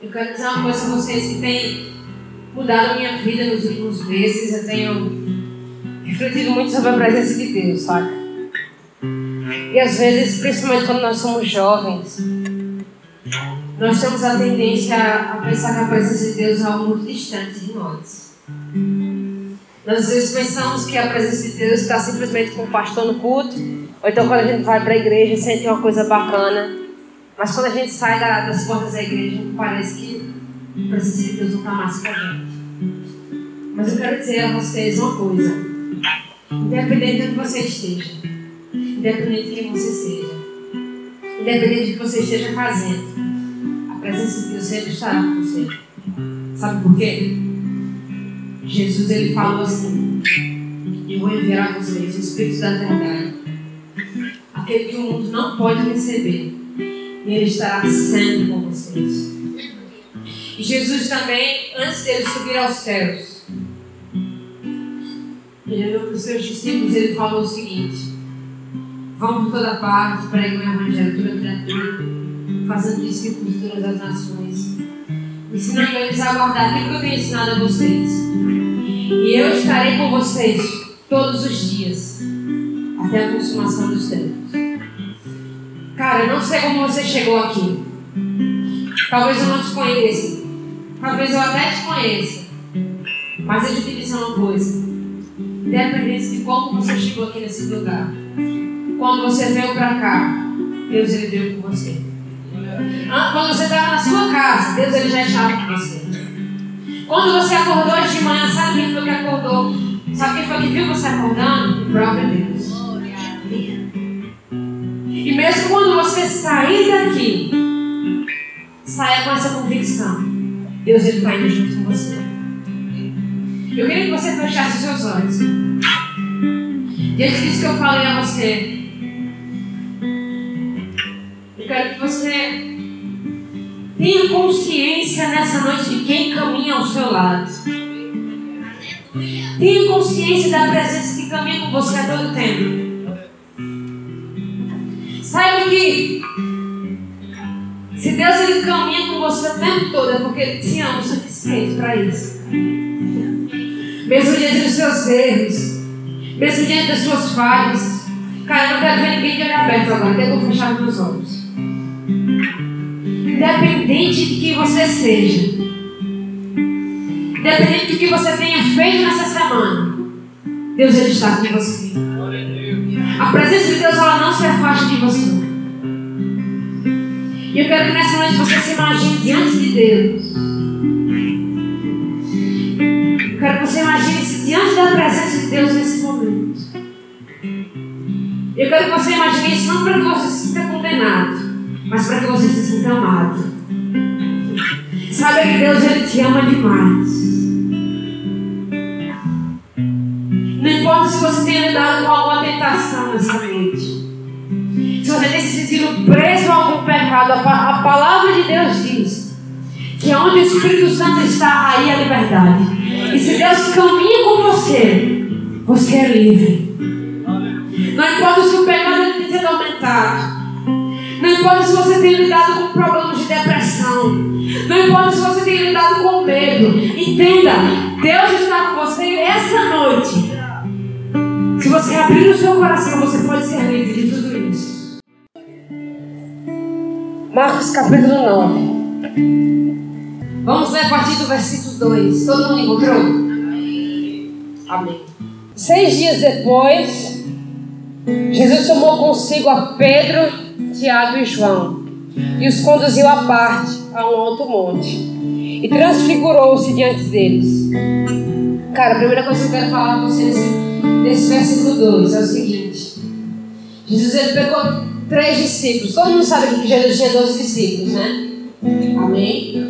Eu quero dizer uma coisa a vocês que tem mudado a minha vida nos últimos meses. Eu tenho refletido muito sobre a presença de Deus, sabe? E às vezes, principalmente quando nós somos jovens, nós temos a tendência a pensar que a presença de Deus é algo muito distante de nós. Nós às vezes pensamos que a presença de Deus está simplesmente com o pastor no culto, ou então quando a gente vai para a igreja sente uma coisa bacana. Mas quando a gente sai das portas da igreja, parece que a presença de Deus não está mais com a gente. Mas eu quero dizer a vocês uma coisa. Independente de onde você esteja, independente de quem você seja, independente do que você esteja fazendo, a presença de Deus sempre estará com você. Sabe por quê? Jesus ele falou assim: Eu vou enviar a vocês o Espírito da Verdade, aquele que o mundo não pode receber, e ele estará sempre com vocês. E Jesus também, antes dele subir aos céus, ele olhou para os seus discípulos e ele falou o seguinte: Vão por toda parte, preguem o Evangelho toda criatura, fazendo discípulos de todas as nações, ensinando eles a guardar aquilo que eu tenho ensinado a vocês. E eu estarei com vocês todos os dias, até a consumação dos tempos. Cara, eu não sei como você chegou aqui. Talvez eu não te conheça. Talvez eu até te conheça. Mas eu te dizer uma coisa. Independente de como você chegou aqui nesse lugar. Quando você veio para cá, Deus ele veio com você. Quando você estava na sua casa, Deus ele já estava com você. Quando você acordou de manhã, sabe quem foi que acordou? Sabe quem foi que viu você acordando? O próprio Deus. E mesmo quando você sair daqui, saia com essa convicção. Deus está indo junto com você. Eu queria que você fechasse seus olhos. Diante disso que eu falei a você, eu quero que você Tenha consciência nessa noite de quem caminha ao seu lado. Tenha consciência da presença que caminha com você a todo tempo. Saiba que se Deus ele caminha com você o tempo todo é porque Ele te ama o suficiente para isso. Mesmo diante dos seus erros, mesmo diante das suas falhas. Cara, eu não quero ver ninguém de olho aberto agora, até vou fechar meus olhos independente de quem você seja, independente do que você tenha feito nessa semana, Deus ele está com você. A presença de Deus ela não se afasta de você. E eu quero que nessa noite você se imagine diante de Deus. Eu quero que você imagine-se diante da presença de Deus nesse momento. Eu quero que você imagine isso não para que você se sinta condenado mas para que você se sinta amado. Sabe que Deus ele te ama demais. Não importa se você tenha lidado com alguma nessa noite. Se você tem se sentido preso a algum pecado, a palavra de Deus diz que onde o Espírito Santo está, aí a liberdade. E se Deus caminha com você, você é livre. Não importa se o pecado tem sido aumentado. Não importa se você tem lidado com problemas de depressão. Não importa se você tem lidado com medo. Entenda, Deus está com você essa você abrir o seu coração, você pode ser livre de tudo isso. Marcos capítulo 9. Vamos ler a partir do versículo 2. Todo mundo encontrou? Amém. Seis dias depois, Jesus tomou consigo a Pedro Tiago e João, e os conduziu à parte, a um alto monte, e transfigurou-se diante deles. Cara, a primeira coisa que eu quero falar com vocês nesse versículo 2 é o seguinte: Jesus ele pegou três discípulos. Todo mundo sabe que Jesus tinha 12 discípulos, né? Amém?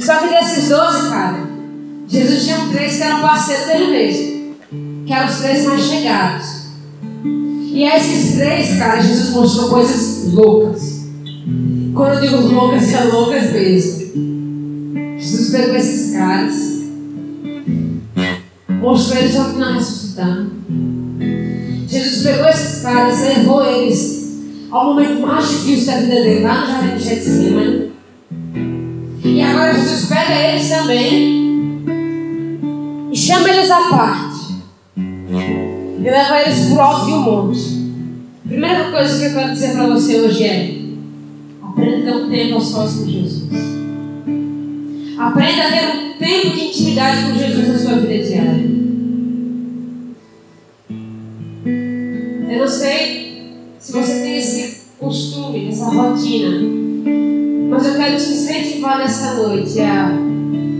Só que desses 12, cara, Jesus tinha três que eram parceiros dele mesmo, que eram os três mais chegados. E a esses três, cara, Jesus mostrou coisas loucas. Quando eu digo loucas, é loucas mesmo. Jesus pegou esses caras, mostrou eles só Jesus pegou esses caras, levou eles ao momento mais difícil da vida dele, lá no jardim de Getsemane. E agora Jesus pega eles também e chama eles à parte. E leva eles para o alto de um monte. Primeira coisa que eu quero dizer para você hoje é: aprenda a ter um tempo a sós com Jesus. Aprenda a ter um tempo de intimidade com Jesus na sua vida diária. Sei se você tem esse costume, essa rotina mas eu quero te incentivar nessa noite a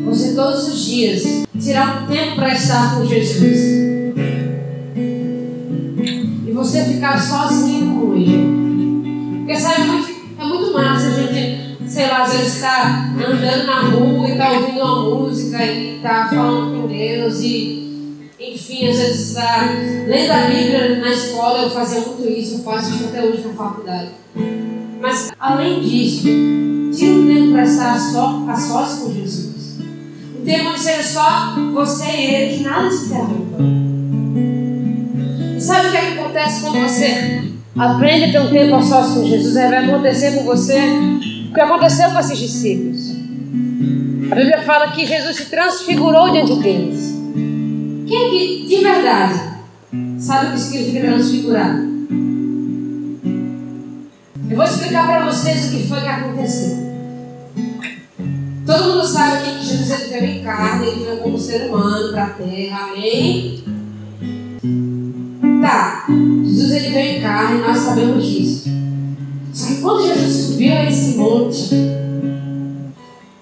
você todos os dias tirar um tempo para estar com Jesus. E você ficar sozinho com Ele. Porque sabe, é muito, é muito massa a gente, sei lá, às vezes está andando na rua e está ouvindo uma música e está falando com Deus e enfim, às vezes está lendo a Bíblia na escola, eu fazia muito isso, eu faço isso até hoje na faculdade. Mas além disso, Tira um tempo para estar só, a sós com Jesus. Um tempo onde seja só você e Ele, que nada te interrompa. E sabe o que, é que acontece quando você aprende a ter um tempo a sós com Jesus? Aí vai acontecer com você o que aconteceu com esses discípulos. A Bíblia fala que Jesus se transfigurou diante deles. Quem é que, de verdade, sabe o que significa transfigurar? Eu vou explicar para vocês o que foi que aconteceu. Todo mundo sabe que Jesus ele veio em carne, ele veio como ser humano para a terra, amém? Tá, Jesus ele veio em carne, nós sabemos disso. Só que quando Jesus subiu a esse monte,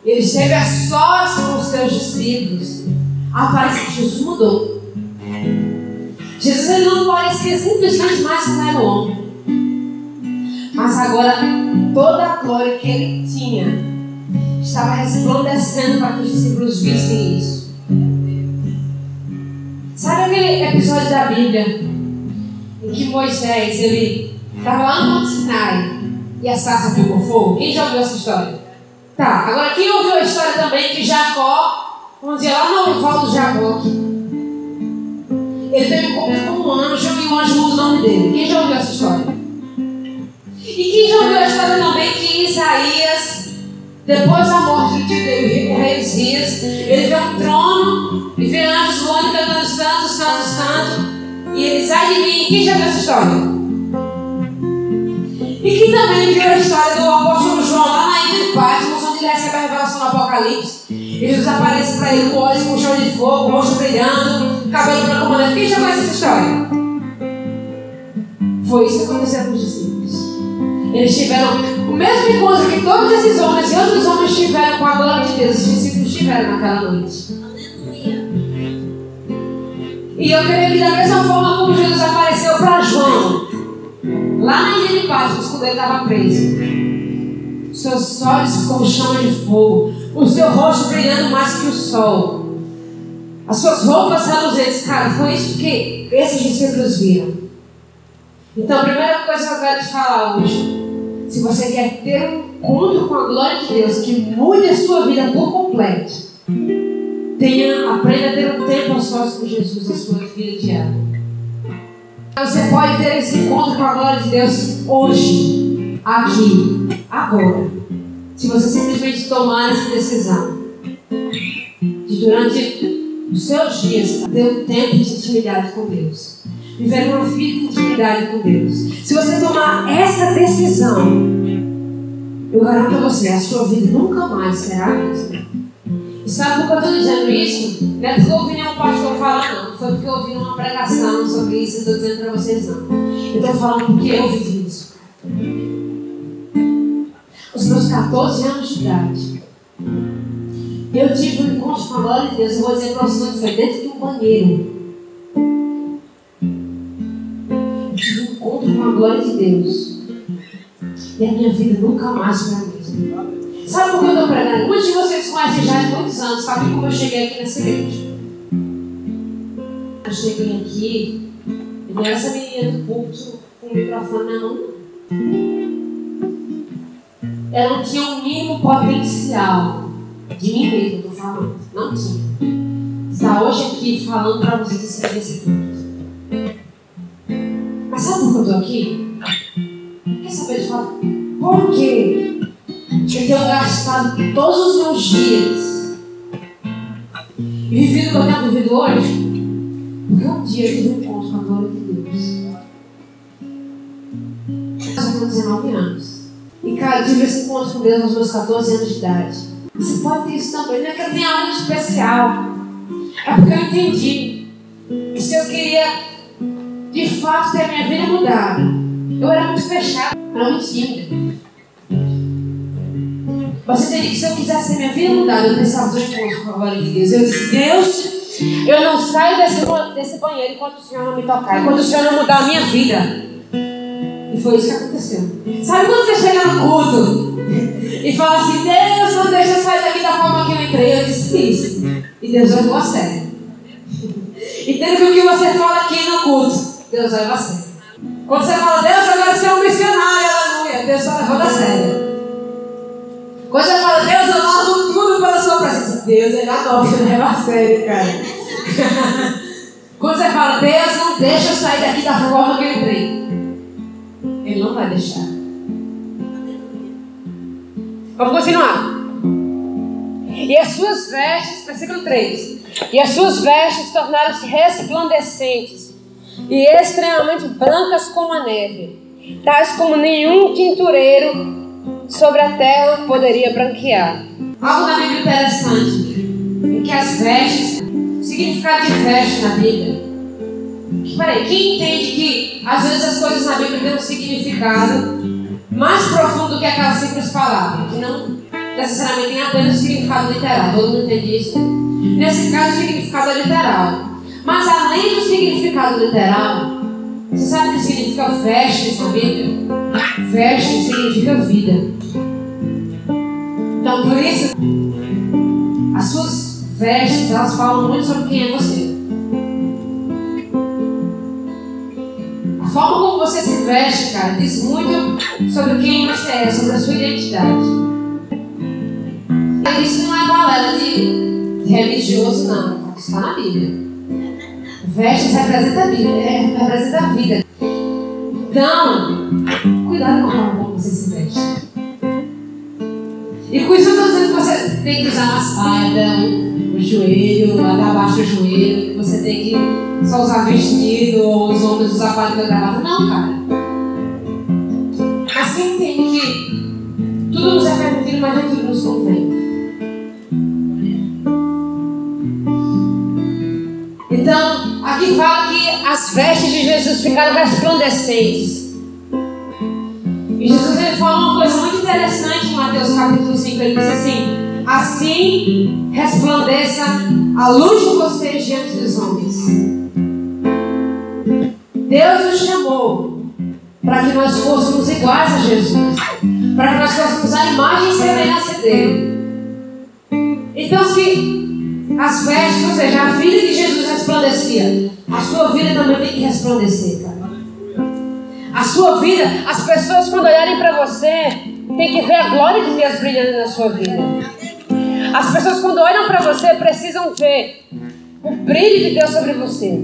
ele esteve a sós com os seus discípulos. Aparece que Jesus mudou. Jesus ele não parecia simplesmente mais um mero homem. Mas agora toda a glória que ele tinha estava resplandecendo para que os discípulos vissem isso. Sabe aquele episódio da Bíblia em que Moisés ele estava lá no Monte Sinai e a sarça pegou fogo? Quem já ouviu essa história? Tá, agora quem ouviu a história também que Jacó, um dia lá no Val do Jaboque, ele teve encontro com um anjo e o anjo muda o nome dele. Quem já ouviu essa história? E quem já ouviu a história também que Isaías depois da morte de o rei Zias, ele vê um trono e vê anjos voando cantando santo, santo, santo. E ele sai de mim. Quem já viu essa história? E quem também viu a história do apóstolo João lá na ilha de Patmos, onde ele recebe a revelação do Apocalipse. Jesus aparece para ele com olhos com chão de fogo, rosto brilhando, cabelo branco como neve. Quem já conhece essa história? Foi isso que aconteceu com os discípulos. Eles tiveram o mesmo encontro que todos esses homens e outros homens tiveram com a glória de Deus, os discípulos tiveram naquela noite. E eu creio que da mesma forma como Jesus apareceu para João, lá na ilha de Páscoa, quando ele estava preso, seus olhos como chama de fogo, o seu rosto brilhando mais que o sol, as suas roupas reluzentes, cara, foi isso que esses discípulos viram. Então, a primeira coisa que eu quero te falar hoje se você quer ter um encontro com a glória de Deus que mude a sua vida por completo, tenha, aprenda a ter um tempo a sós com Jesus na sua vida diária. Você pode ter esse encontro com a glória de Deus hoje, aqui, agora. Se você simplesmente tomar essa decisão de durante os seus dias ter um tempo de intimidade com Deus viver uma vida de intimidade com Deus. Se você tomar essa decisão, eu garanto a você, a sua vida nunca mais será a mesma. E sabe por que eu estou dizendo isso? Não é porque eu ouvi nenhum pastor falar, não. Foi porque eu ouvi uma pregação sobre isso e estou dizendo para vocês, não. Eu estou falando porque eu vivi isso. Os meus 14 anos de idade, eu tive um encontro com a glória de Deus. Eu vou dizer para vocês foi dentro de um banheiro. com a glória de Deus. E a minha vida nunca mais foi a mesma. Sabe por que eu estou pregando? Muitos de vocês conhecem já há muitos anos, sabem como eu cheguei aqui nessa igreja. Eu cheguei aqui, e essa menina do púlpito com o microfone, não. Ela não tinha o um mínimo potencial de mim mesmo, estou falando. Não tinha. Está hoje aqui falando para vocês esse púlpito. Mas sabe por que eu estou aqui? Quer saber de fato? Por quê? Eu tenho gastado todos os meus dias e vivido o que eu tenho vivido hoje, porque um dia eu tive um encontro com a glória de Deus. Eu tenho 19 anos. E, cara, eu tive esse encontro com Deus aos meus 14 anos de idade. Você pode ter isso também. Não é que eu tenha algo especial. É porque eu entendi que se eu queria, de fato, ter a minha vida mudada, eu era muito fechado, era muito tímida. Você teria que, se eu quisesse ter minha vida mudada, eu precisava de com a glória de Deus. Eu disse, Deus, eu não saio desse, desse banheiro enquanto o Senhor não me tocar, enquanto o Senhor não mudar a minha vida. Foi isso que aconteceu. Sabe quando você chega no culto e fala assim, Deus, não deixa eu sair daqui da forma que eu entrei? Eu disse isso. E Deus levou a sério. Entendo que o que você fala aqui no culto, Deus leva a sério. Quando você fala, Deus, agora você é um missionário, aleluia, Deus só levou a sério. Quando você fala, Deus, eu largo tudo pela sua presença, Deus é da nova, leva a sério, cara. Quando você fala, Deus, não deixa eu sair daqui da forma que eu entrei. Ele não vai deixar. Vamos continuar. E as suas vestes, versículo 3. E as suas vestes tornaram-se resplandecentes e extremamente brancas como a neve, tais como nenhum tintureiro sobre a terra poderia branquear. Algo na Bíblia interessante é que as vestes, o significado de veste na Bíblia. Peraí, quem entende que às vezes as coisas na Bíblia têm um significado mais profundo do que aquela simples palavra, que não necessariamente tem apenas significado literal, todo mundo entende isso? Nesse caso, o significado é literal. Mas além do significado literal, você sabe o que significa vestes na Bíblia? Veste significa vida. Então, por isso, as suas vestes, elas falam muito sobre quem é você. Forma como você se veste, cara, diz muito sobre quem você é, sobre a sua identidade. Isso não é balela de religioso, não. Isso está na Bíblia. Vestes representa a vida, é, representa a vida. Então, cuidado com a forma como você se veste. E com isso eu estou dizendo que você tem que usar uma saia, joelho, até abaixo do joelho, você tem que só usar vestido, ou os homens usar palha e gravata. Não, cara. Assim entende que tudo nos é permitido, mas nem tudo nos convém. Então, aqui fala que as vestes de Jesus ficaram resplandecentes. E Jesus ele fala uma coisa muito interessante em Mateus capítulo 5. Ele diz assim: Assim resplandeça a luz de vocês diante dos homens. Deus nos chamou para que nós fôssemos iguais a Jesus, para que nós fôssemos a imagem e semelhança dele. Então, se as vestes, ou seja, a vida que Jesus resplandecia, a sua vida também tem que resplandecer. A sua vida, as pessoas quando olharem para você, tem que ver a glória de Deus brilhando na sua vida. As pessoas quando olham para você precisam ver o brilho de Deus sobre você.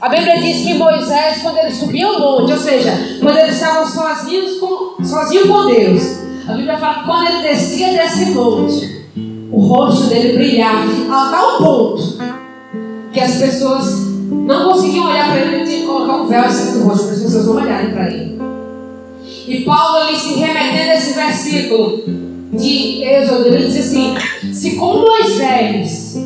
A Bíblia diz que Moisés, quando ele subiu ao monte, ou seja, quando eles estavam sozinhos com, sozinho com Deus, a Bíblia fala que quando ele descia desse monte, o rosto dele brilhava a tal ponto que as pessoas não conseguiam olhar para ele, tinha que colocar um véu em cima do rosto para as pessoas não olharem para ele. E Paulo ali se remetendo a esse versículo de Êxodo, ele diz assim: se com Moisés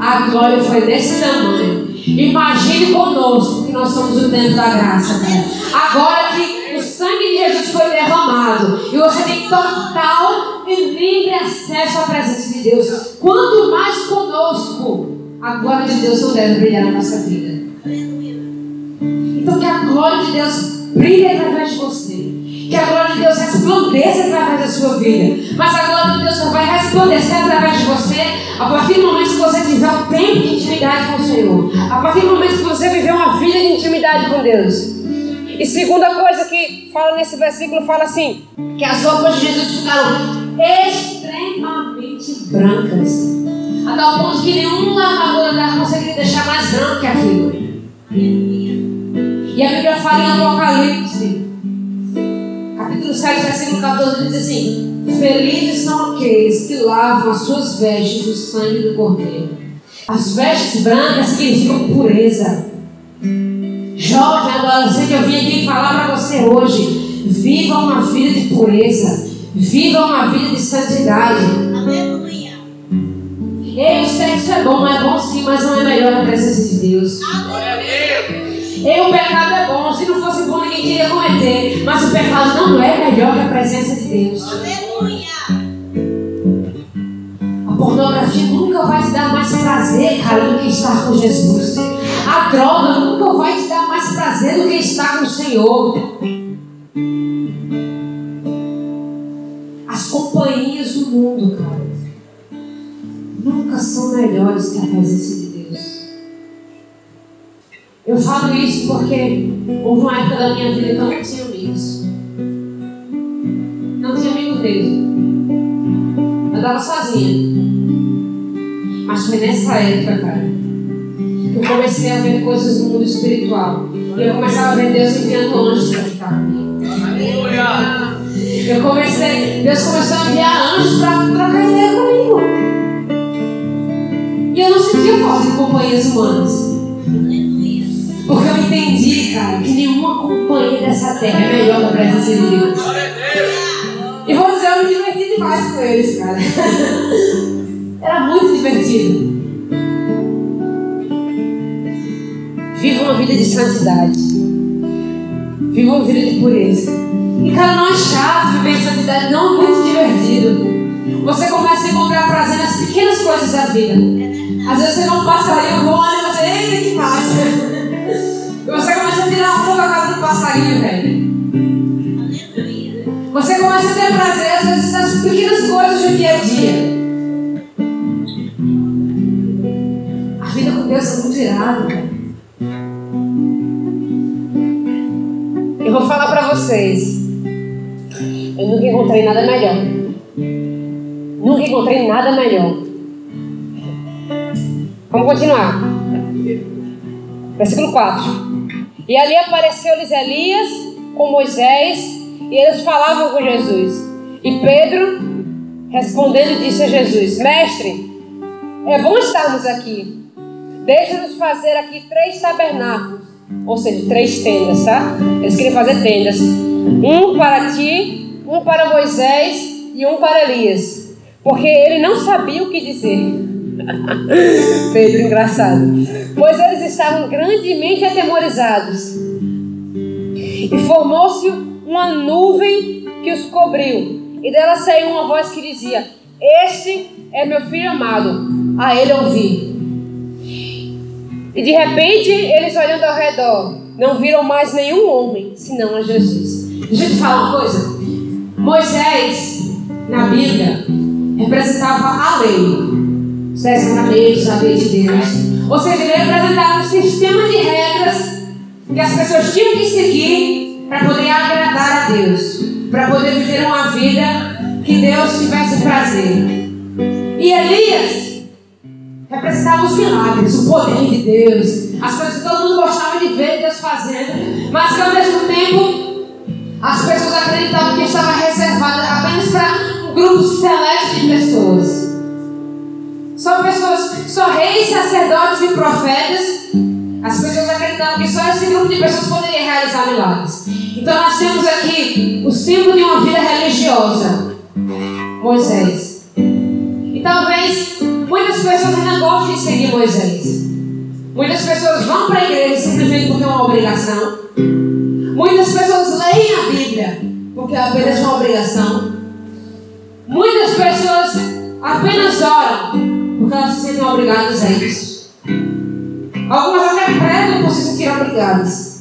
a glória foi desse tamanho, imagine conosco que nós somos o templo da graça. Né? Agora que o sangue de Jesus foi derramado e você tem total e livre acesso à presença de Deus, quanto mais conosco a glória de Deus não deve brilhar na nossa vida. Então que a glória de Deus brilhe através de você. Que a glória de Deus resplandeça através da sua vida. Mas a glória de Deus só vai resplandecer através de você a partir do momento que você tiver um tempo de intimidade com o Senhor. A partir do momento que você viver uma vida de intimidade com Deus. E segunda coisa que fala nesse versículo, fala assim, que as roupas de Jesus ficaram extremamente brancas. A tal ponto que nenhum lavador da conseguiria deixar mais branco que aquilo. E a Bíblia fala em Apocalipse, capítulo 7, versículo 14, diz assim: Felizes são aqueles que lavam as suas vestes do sangue do Cordeiro. As vestes brancas significam pureza. Jovem, adolescente, eu vim aqui falar para você hoje. Viva uma vida de pureza. Viva uma vida de santidade. Aleluia. Ei, o sexo é bom, é bom sim, mas não é melhor a presença de Deus. Ei, o pecado é bom. Se não fosse bom, ninguém queria cometer. Mas o pecado não é melhor que a presença de Deus. Aleluia. A pornografia nunca vai te dar mais prazer, cara, do que estar com Jesus. A droga nunca vai te dar mais prazer do que estar com o Senhor. As companhias do mundo, cara, nunca são melhores que a presença de Deus. Eu falo isso porque houve uma época da minha vida que eu não tinha amigos. Não tinha amigo dele. Eu estava sozinha. Mas foi nessa época, cara, que eu comecei a ver coisas do mundo espiritual. E eu começava a ver Deus enviando anjos para ficar comigo. Eu comecei, Deus começou a enviar anjos para trocar ideia comigo. E eu não sentia falta de companhias humanas. Porque eu entendi, cara, que nenhuma companhia dessa terra é melhor que a presença de Deus. E vou dizer, eu me diverti demais com eles, cara. Era muito divertido. Viva uma vida de santidade. Viva uma vida de pureza. E cara, não é chato viver em santidade, não é muito divertido. Você começa a encontrar prazer nas pequenas coisas da vida. Às vezes você não passarinho voando e você, eita que massa. Passarinho, velho. Você começa a ter prazer, às vezes, nas pequenas coisas do dia a dia. Deus é muito irado, Eu vou falar para vocês. Eu nunca encontrei nada melhor. Nunca encontrei nada melhor. Vamos continuar. Versículo 4. E ali apareceu-lhes Elias com Moisés, e eles falavam com Jesus. E Pedro, respondendo, disse a Jesus: Mestre, é bom estarmos aqui. Deixa-nos fazer aqui três tabernáculos, ou seja, três tendas, tá? Eles queriam fazer tendas: um para ti, um para Moisés e um para Elias, porque ele não sabia o que dizer. Pedro, engraçado. Pois eles estavam grandemente atemorizados. E formou-se uma nuvem que os cobriu. E dela saiu uma voz que dizia: Este é meu filho amado, a ele ouvi. E de repente, eles olhando ao redor, não viram mais nenhum homem, senão a Jesus. Deixa eu te falar uma coisa. Moisés, na Bíblia, representava a lei. Os dez mandamentos, a lei de Deus. Ou seja, ele representava um sistema de regras que as pessoas tinham que seguir para poder agradar a Deus. Para poder viver uma vida que Deus tivesse prazer. E Elias representava os milagres, o poder de Deus, as coisas que todo mundo gostava de ver Deus fazendo, mas que ao mesmo tempo as pessoas acreditavam que estava reservada apenas para um grupo seleto de pessoas. Só pessoas, só reis, sacerdotes e profetas. As pessoas acreditavam que só esse grupo de pessoas poderia realizar milagres. Então nós temos aqui o símbolo de uma vida religiosa. Moisés. E talvez Muitas pessoas ainda gostam de seguir Moisés. Muitas pessoas vão para a igreja simplesmente porque é uma obrigação. Muitas pessoas leem a Bíblia porque é apenas uma obrigação. Muitas pessoas apenas oram porque elas se sentem obrigadas a isso. Algumas até pregam por se sentir obrigadas.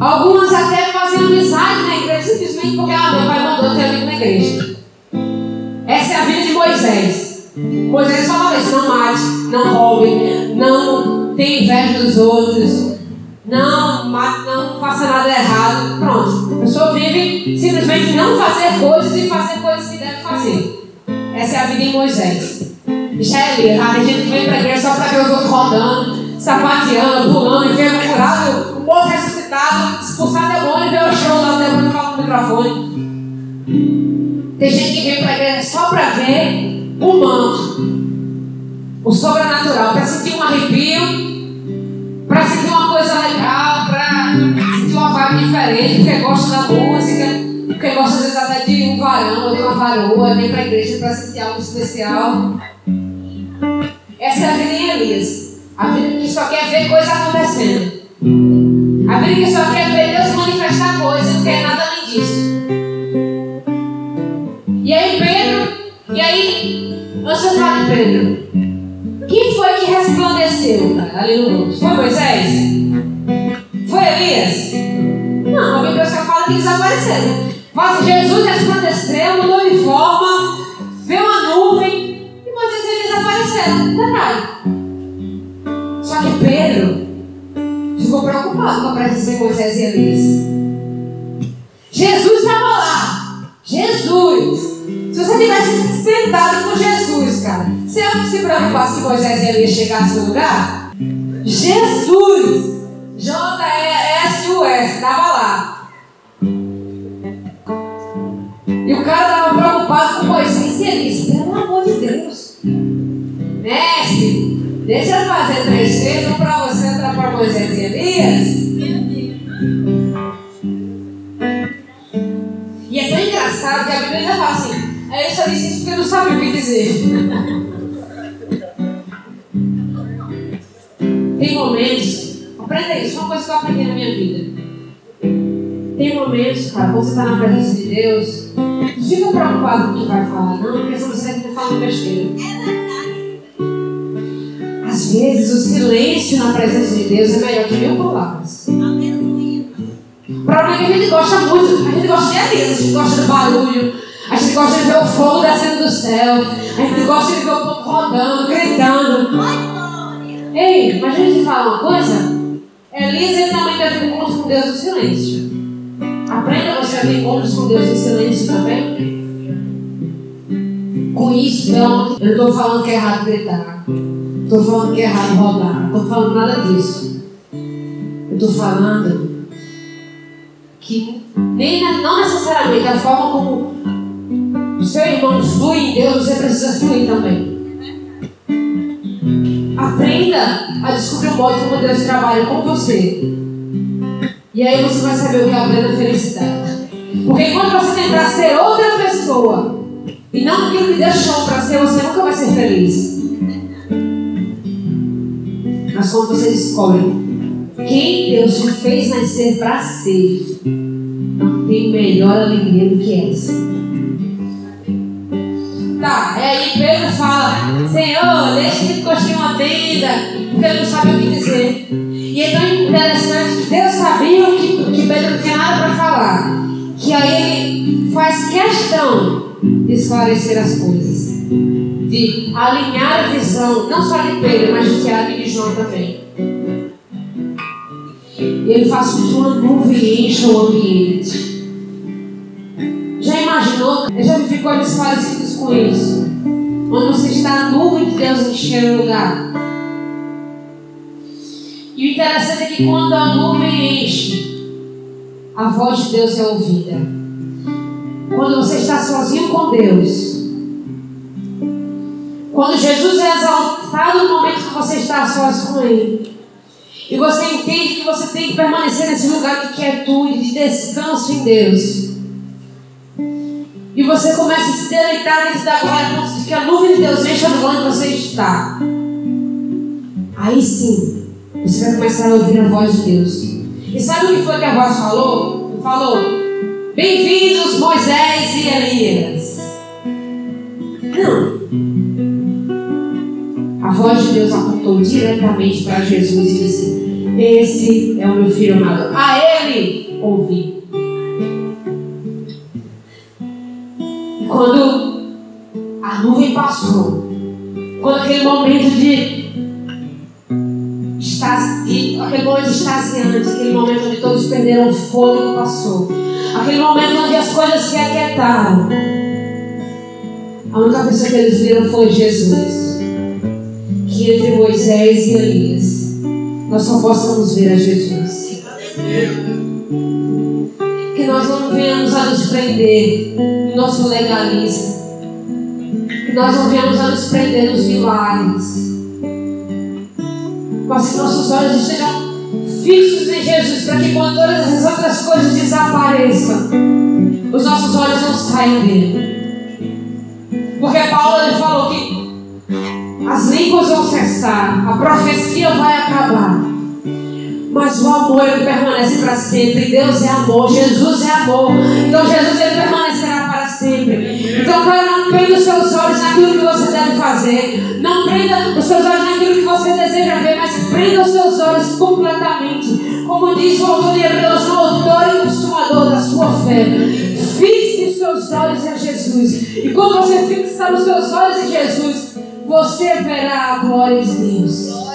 Algumas até fazem amizade na igreja simplesmente porque ah, meu pai mandou ter amigo na igreja. Essa é a vida de Moisés. Moisés falava isso: não mate, não roube, não tenha inveja dos outros, não mate, não faça nada errado. Pronto. A pessoa vive simplesmente não fazer coisas e fazer coisas que deve fazer. Essa é a vida em Moisés. Elias. A gente vem para a igreja só para ver os outros rodando, sapateando, pulando, e ver o curado, o morto ressuscitado, expulsar demônio ver o show lá, o demônio falar no microfone. Tem gente que vem para a igreja só para ver o manto, o sobrenatural, para sentir um arrepio, para sentir uma coisa legal, para sentir uma vibe diferente, porque gosta da música, porque gosta às vezes até de um varão ou de uma varoa, vem para a igreja para sentir algo especial. Essa é a vida em Elias. A vida que só quer ver coisa acontecendo. A vida que só quer ver Deus manifestar coisa, não quer nada além disso. E aí Pedro, e aí, de falar de Pedro, quem foi que resplandeceu, ali no monte? Foi Moisés? Foi Elias? Não, a Bíblia só fala que desapareceram. Mas Jesus resplandeceu, mudou de forma, Detalhe. Só que Pedro ficou preocupado com a presença de Moisés e Elias. Jesus estava lá. Jesus. Se você tivesse sentado com Jesus, cara, você ia se preocupar se Moisés e Elias chegassem no lugar? Jesus. J-E-S-U-S. Estava lá. E o cara estava preocupado com Moisés Deixa eu fazer três vezes, um para você, outro para Moisés e Elias. E é tão engraçado que a Bíblia já fala assim. Aí ele só disse isso porque não sabe o que dizer. Tem momentos, aprenda isso, uma coisa que eu aprendi na minha vida. Tem momentos, cara, quando você está na presença de Deus, não fica preocupado com o que vai falar, não, porque senão você vai falando besteira. Às vezes o silêncio na presença de Deus é melhor que mil palavras. O problema é que a gente gosta muito, a gente gosta de Elias, a gente gosta do barulho, a gente gosta de ver o fogo descendo do céu, a gente gosta de ver o povo rodando, gritando. Ei, mas a gente fala uma coisa? Elias também teve um encontro com Deus no silêncio. Aprenda você a ter encontros com Deus em silêncio também. Com isso, não, eu estou falando que é errado gritar. Estou falando que é errado rodar. Não estou falando nada disso. Eu estou falando que nem, não necessariamente a forma como o seu irmão flui em Deus, você precisa fluir também. Aprenda a descobrir o modo como Deus trabalha com você. E aí você vai saber o que é a plena felicidade. Porque quando você tentar ser outra pessoa e não aquilo que Deus chama para ser, você nunca vai ser feliz. Mas quando você descobre quem Deus te fez nascer para ser, não tem melhor alegria do que essa. Tá, e aí Pedro fala, Senhor, deixa que construir uma tenda, porque não sabe o que dizer. E é tão interessante que Deus sabia que, que Pedro não tinha nada para falar. Que aí ele faz questão de esclarecer as coisas de alinhar a visão, não só de Pedro, mas de Tiago e de João também. Ele faz com que uma nuvem encha o ambiente. Já imaginou? Já ficou parecidos com isso? Onde você está a nuvem de Deus encher o lugar. E o interessante é que quando a nuvem enche, a voz de Deus é ouvida. Quando você está sozinho com Deus, quando Jesus é exaltado no momento que você está a sós com Ele. E você entende que você tem que permanecer nesse lugar de quietude, de descanso em Deus. E você começa a se deleitar dentro da glória, de que a nuvem de Deus encha no onde você está. Aí sim, você vai começar a ouvir a voz de Deus. E sabe o que foi que a voz falou? Falou: Bem-vindos Moisés e Elias. Não. A voz de Deus apontou diretamente para Jesus e disse: Esse é o meu filho amado. A ele ouvi. Quando a nuvem passou, quando aquele momento de de, aquele momento extasiante, aquele momento onde todos perderam o fôlego passou, aquele momento onde as coisas se aquietaram, a única pessoa que eles viram foi Jesus entre Moisés e Elias nós só possamos ver a Jesus. Que nós não venhamos a nos prender no nosso legalismo. Que nós não venhamos a nos prender nos milagres. Mas que nossos olhos estejam fixos em Jesus, para que quando todas as outras coisas desapareçam, os nossos olhos não saiam dele. Porque Paulo ele falou que as línguas vão cessar, a profecia vai acabar. Mas o amor ele permanece para sempre. Deus é amor, Jesus é amor. Então Jesus ele permanecerá para sempre. Então, não prenda os seus olhos naquilo que você deve fazer. Não prenda os seus olhos naquilo que você deseja ver, mas prenda os seus olhos completamente. Como diz o autor de Hebreus, o autor e consumador da sua fé. Fixe os seus olhos em Jesus. E quando você fixar os seus olhos em Jesus, você verá a glória de Deus.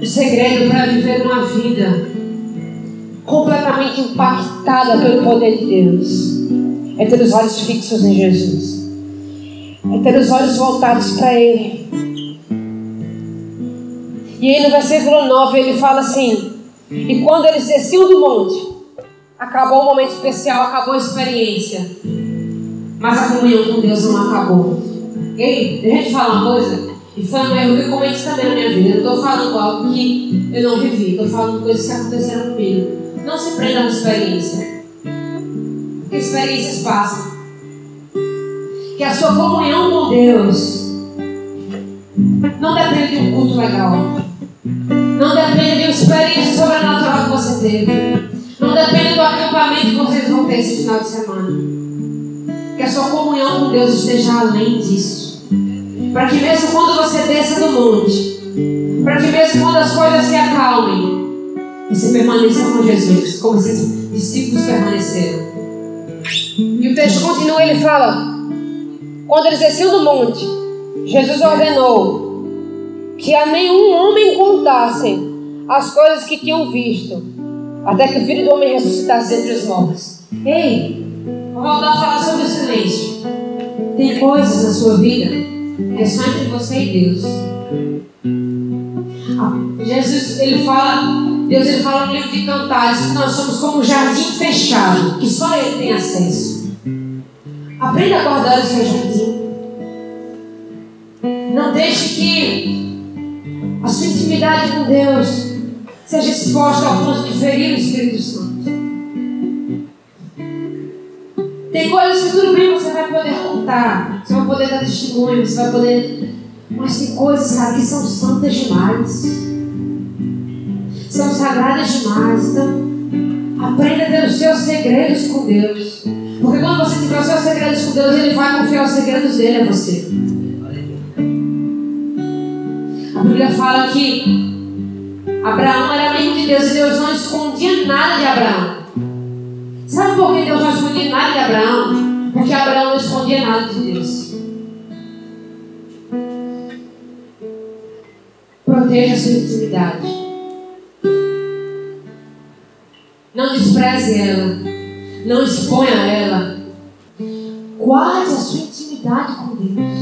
O segredo para viver uma vida completamente impactada pelo poder de Deus é ter os olhos fixos em Jesus, é ter os olhos voltados para Ele. E aí no versículo 9 ele fala assim: E quando eles desciam do monte, acabou o momento especial, acabou a experiência, mas a comunhão com Deus não acabou. Ei, deixa eu te falar uma coisa. E foi um erro que eu cometi também na minha vida. Eu não estou falando algo que eu não vivi, estou falando coisas que aconteceram comigo. Não se prenda a uma experiência. Porque experiências passam. Que a sua comunhão com Deus não depende de um culto legal. Não depende de uma experiência sobrenatural que você teve. Não depende ter esse final de semana. Que a sua comunhão com Deus esteja além disso. Para que mesmo quando você desça do monte, para que mesmo quando as coisas se acalmem, você permaneça com Jesus, como esses discípulos permaneceram. E o texto continua, ele fala: quando eles desciam do monte, Jesus ordenou que a nenhum homem contassem as coisas que tinham visto, até que o filho do homem ressuscitasse entre os mortos. Ei, vou voltar a falar sobre o silêncio. Tem coisas na sua vida é só entre você e Deus. Ah, Jesus, ele fala, Deus ele fala no livro de Cantares que nós somos como um jardim fechado, que só Ele tem acesso. Aprenda a guardar o seu jardim. Não deixe que a sua intimidade com Deus seja exposta ao ponto de ferir o Espírito Santo. Tem coisas que tudo bem você vai poder contar, você vai poder dar testemunho, você vai poder. Mas tem coisas, cara, que são santas demais. São sagradas demais. Então, aprenda a ter os seus segredos com Deus. Porque quando você tiver os seus segredos com Deus, Ele vai confiar os segredos dele a você. A Bíblia fala que Abraão era amigo de Deus e Deus não escondia nada de Abraão. Sabe por que Deus não escondia nada de Abraão? Porque Abraão não escondia nada de Deus. Proteja a sua intimidade. Não despreze ela. Não exponha ela. Guarde a sua intimidade com Deus.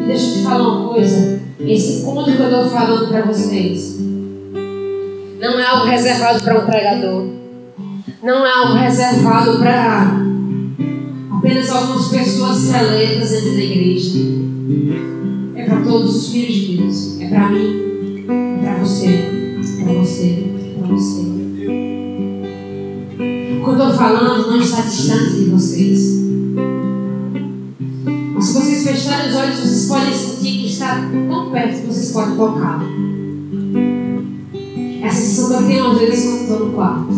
E deixa eu te falar uma coisa. Esse encontro que eu estou falando para vocês não é algo reservado para um pregador. Não é algo reservado para apenas algumas pessoas seletas dentro da igreja. É para todos os filhos de Deus. É para mim, é para você, para você, para você. O que eu estou falando não está distante de vocês. Mas se vocês fecharem os olhos, vocês podem sentir que está podem tocar. Essa sensação que eu tenho às vezes quando estou no quarto.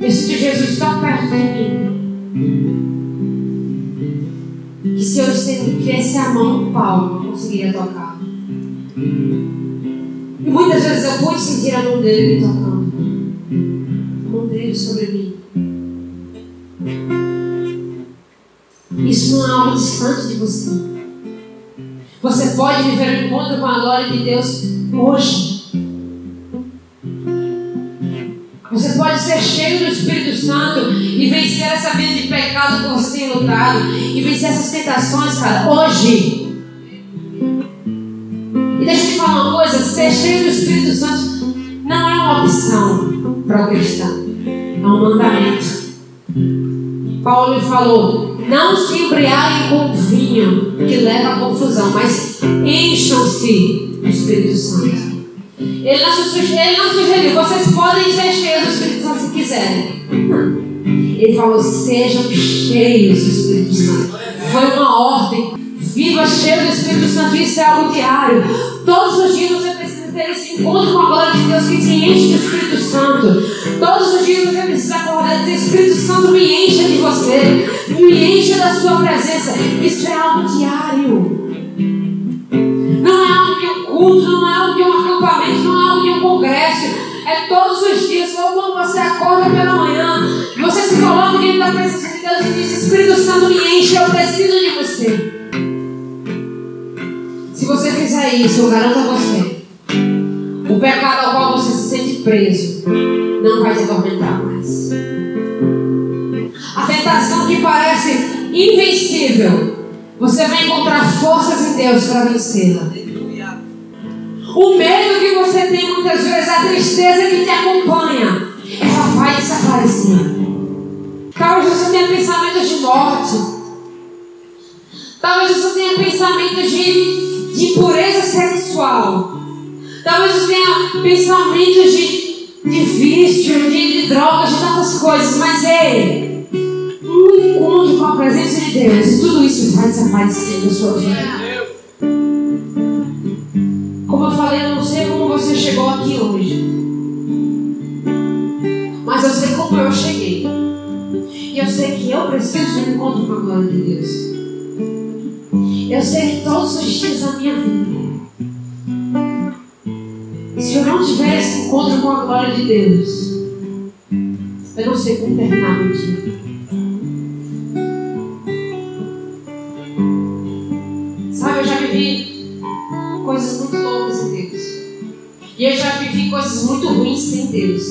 Eu sinto Jesus tão perto de mim. Que se eu estendesse a mão no pau, eu não conseguiria tocar. E muitas vezes eu pude sentir a mão dele me tocando. A mão dele sobre mim. Isso não é algo distante de você. Você pode viver um encontro com a glória de Deus hoje. Você pode ser cheio do Espírito Santo e vencer essa vida de pecado você tem lutado. E vencer essas tentações, cara, hoje. E deixa eu te falar uma coisa: ser cheio do Espírito Santo não é uma opção para o cristão, é um mandamento. Paulo falou: não se embriaguem com vinho que leva à confusão, mas encham-se do Espírito Santo. Ele não, ele não sugeriu, vocês podem ser cheios do Espírito Santo se quiserem. Ele falou: sejam cheios do Espírito Santo. Foi uma ordem. Viva cheio do Espírito Santo, isso é algo diário. Todos os dias você precisa ter esse encontro com a glória de Deus que te enche do Espírito Santo. Todos os dias você precisa acordar e dizer: Espírito Santo, me encha de você, me encha da sua presença. Isso é algo diário. Não é algo de um culto, não é algo de um acampamento, não é algo de um congresso. É todos os dias, ou quando você acorda pela manhã, você se coloca diante da presença de Deus e diz: Espírito Santo, me enche, eu preciso de você. Se você fizer isso, eu garanto a você, o pecado ao qual você se sente preso não vai te atormentar mais. Tentação que parece invencível, você vai encontrar forças em Deus para vencê-la. O medo que você tem muitas vezes, a tristeza que te acompanha, ela vai desaparecer. Talvez você tenha pensamentos de morte. Talvez você tenha pensamentos de, de impureza sexual. Talvez você tenha pensamentos de, de vício, de, de drogas, de tantas coisas. Mas ei, um encontro com a presença de Deus, tudo isso vai desaparecer da sua vida. Como eu falei, eu não sei como você chegou aqui hoje. Mas eu sei como eu cheguei. E eu sei que eu preciso de um encontro com a glória de Deus. Eu sei que todos os dias da minha vida, se eu não tiver esse encontro com a glória de Deus, eu não sei como terminar meu dia. E eu já vivi coisas muito ruins sem Deus.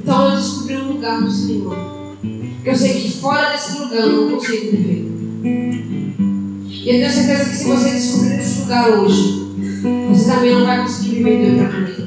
Então eu descobri um lugar no Senhor. Que eu sei que fora desse lugar eu não consigo viver. E eu tenho certeza que se você descobrir esse lugar hoje, você também não vai conseguir viver de outra maneira.